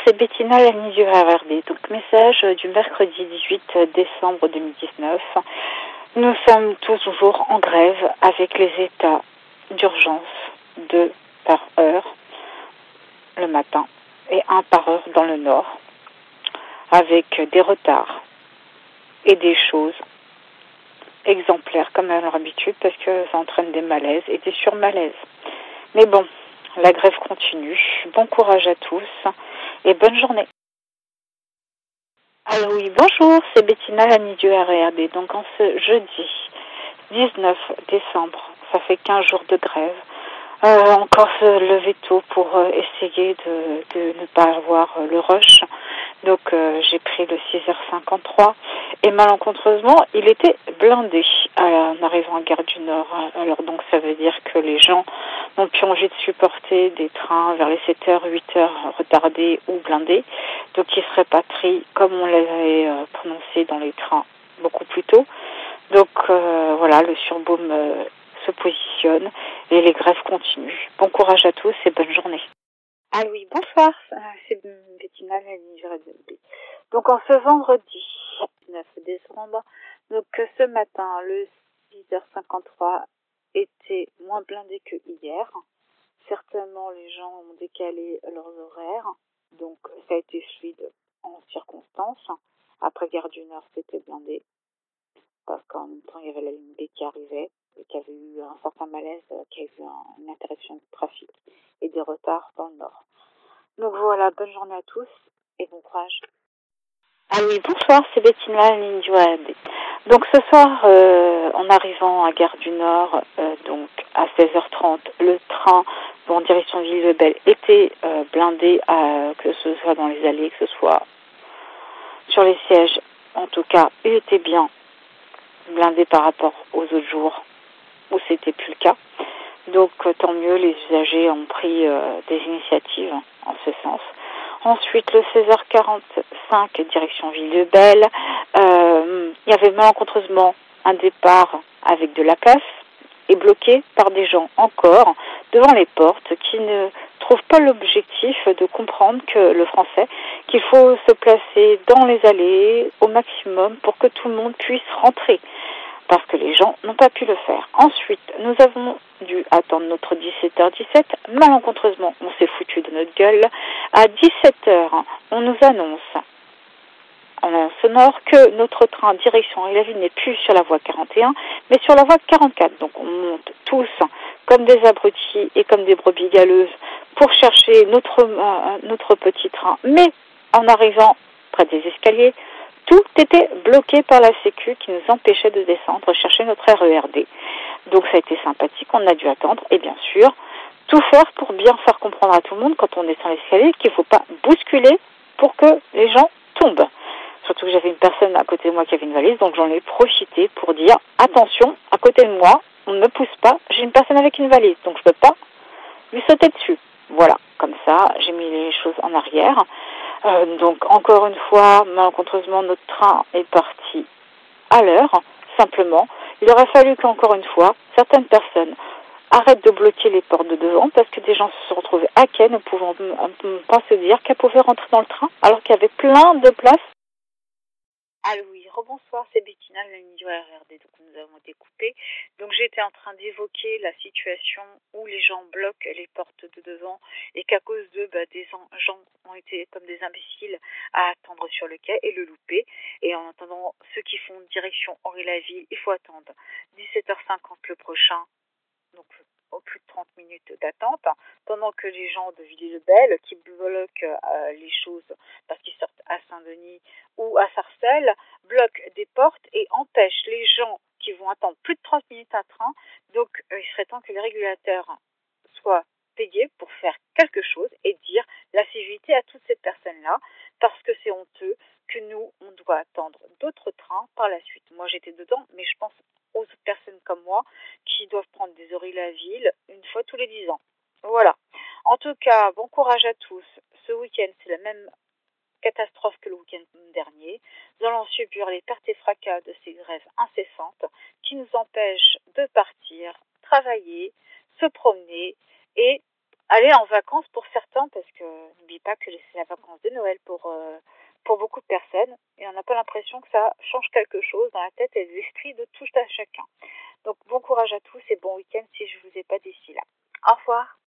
C'est Bettina Lani du RRD. Donc, message du mercredi 18 décembre 2019. Nous sommes toujours en grève avec les états d'urgence, deux par heure le matin et un par heure dans le nord, avec des retards et des choses exemplaires comme à leur habitude parce que ça entraîne des malaises et des surmalaises. Mais bon, la grève continue. Bon courage à tous et bonne journée. Alors oui, bonjour, c'est Bettina Lani du RRD. Donc en ce jeudi 19 décembre, ça fait 15 jours de grève. Euh, encore se lever tôt pour euh, essayer de, de, ne pas avoir euh, le rush. Donc euh, j'ai pris le 6h53 et malencontreusement il était blindé en arrivant à Gare du Nord. Alors donc ça veut dire que les gens n'ont plus envie de supporter des trains vers les 7h, 8h retardés ou blindés. Donc ils seraient pas pris comme on l'avait prononcé dans les trains beaucoup plus tôt. Donc voilà, le surbaume se positionne et les grèves continuent. Bon courage à tous et bonne journée. Ah oui, bonsoir, c'est Bettina Donc en ce vendredi 9 décembre, donc ce matin, le 6h53 était moins blindé que hier. Certainement, les gens ont décalé leurs horaires, donc ça a été fluide en circonstance. Après Gare du Nord, c'était blindé, parce qu'en même temps, il y avait la ligne B qui arrivait qui avait eu un certain malaise, qui a eu une interruption de trafic et des retards dans le nord. Donc voilà, bonne journée à tous et bon courage. Ah oui, bonsoir, c'est Bettina Ninjouad. Donc ce soir, euh, en arrivant à Gare du Nord, euh, donc à 16h30, le train en direction Ville-de-Belle était euh, blindé, à, que ce soit dans les allées, que ce soit sur les sièges. En tout cas, il était bien blindé par rapport aux autres jours où c'était plus le cas. Donc tant mieux, les usagers ont pris des initiatives en ce sens. Ensuite, le 16h45, direction Ville-de-Belle, euh, il y avait malencontreusement un départ avec de la place et bloqué par des gens encore devant les portes qui ne trouvent pas l'objectif de comprendre que le français, qu'il faut se placer dans les allées au maximum pour que tout le monde puisse rentrer parce que les gens n'ont pas pu le faire. Ensuite, nous avons dû attendre notre 17h17. Malencontreusement, on s'est foutu de notre gueule. À 17h, on nous annonce en sonore que notre train direction ville n'est plus sur la voie 41, mais sur la voie 44. Donc on monte tous comme des abrutis et comme des brebis galeuses pour chercher notre, euh, notre petit train. Mais en arrivant près des escaliers, tout était bloqué par la Sécu qui nous empêchait de descendre chercher notre RERD. Donc ça a été sympathique, on a dû attendre et bien sûr tout faire pour bien faire comprendre à tout le monde quand on descend l'escalier qu'il ne faut pas bousculer pour que les gens tombent. Surtout que j'avais une personne à côté de moi qui avait une valise, donc j'en ai profité pour dire attention, à côté de moi, on ne me pousse pas, j'ai une personne avec une valise, donc je ne peux pas lui sauter dessus. Voilà, comme ça, j'ai mis les choses en arrière. Euh, donc encore une fois, malencontreusement, notre train est parti à l'heure, simplement. Il aurait fallu qu'encore une fois, certaines personnes arrêtent de bloquer les portes de devant parce que des gens se sont retrouvés à quai, ne pouvant pas se dire qu'elles pouvaient rentrer dans le train alors qu'il y avait plein de places. Allô, oui, rebonsoir, c'est Bettina, la ligne du RRD, donc nous avons été coupés. Donc j'étais en train d'évoquer la situation où les gens bloquent les portes de devant et qu'à cause d'eux, bah, des gens ont été comme des imbéciles à attendre sur le quai et le louper. Et en attendant, ceux qui font direction Henri-la-Ville, il faut attendre 17h50 le prochain, donc au plus de 30 minutes d'attente, pendant que les gens de Ville-le-Bel qui bloquent euh, les choses parce qu'ils sortent à Saint-Denis ou à Sarcelles, bloquent des portes et empêchent les gens qui vont attendre plus de 30 minutes à train. Donc euh, il serait temps que les régulateurs soient payés pour faire quelque chose et dire la civilité à toutes ces personnes-là parce que c'est honteux que nous, on doit attendre d'autres trains par la suite. Moi, j'étais dedans, mais je pense aux personnes comme moi qui doivent prendre des oreilles la ville une fois tous les dix ans. Voilà. En tout cas, bon courage à tous. Ce week-end, c'est la même catastrophe que le week-end dernier. Nous allons subir les pertes et fracas de ces grèves incessantes qui nous empêchent de partir, travailler, se promener et aller en vacances pour certains, parce que n'oublie pas que c'est la vacance de Noël pour, euh, pour beaucoup de personnes, et on n'a pas l'impression que ça change quelque chose dans la tête et l'esprit de tout à chacun. Donc bon courage à tous et bon week-end si je ne vous ai pas d'ici là. Au revoir.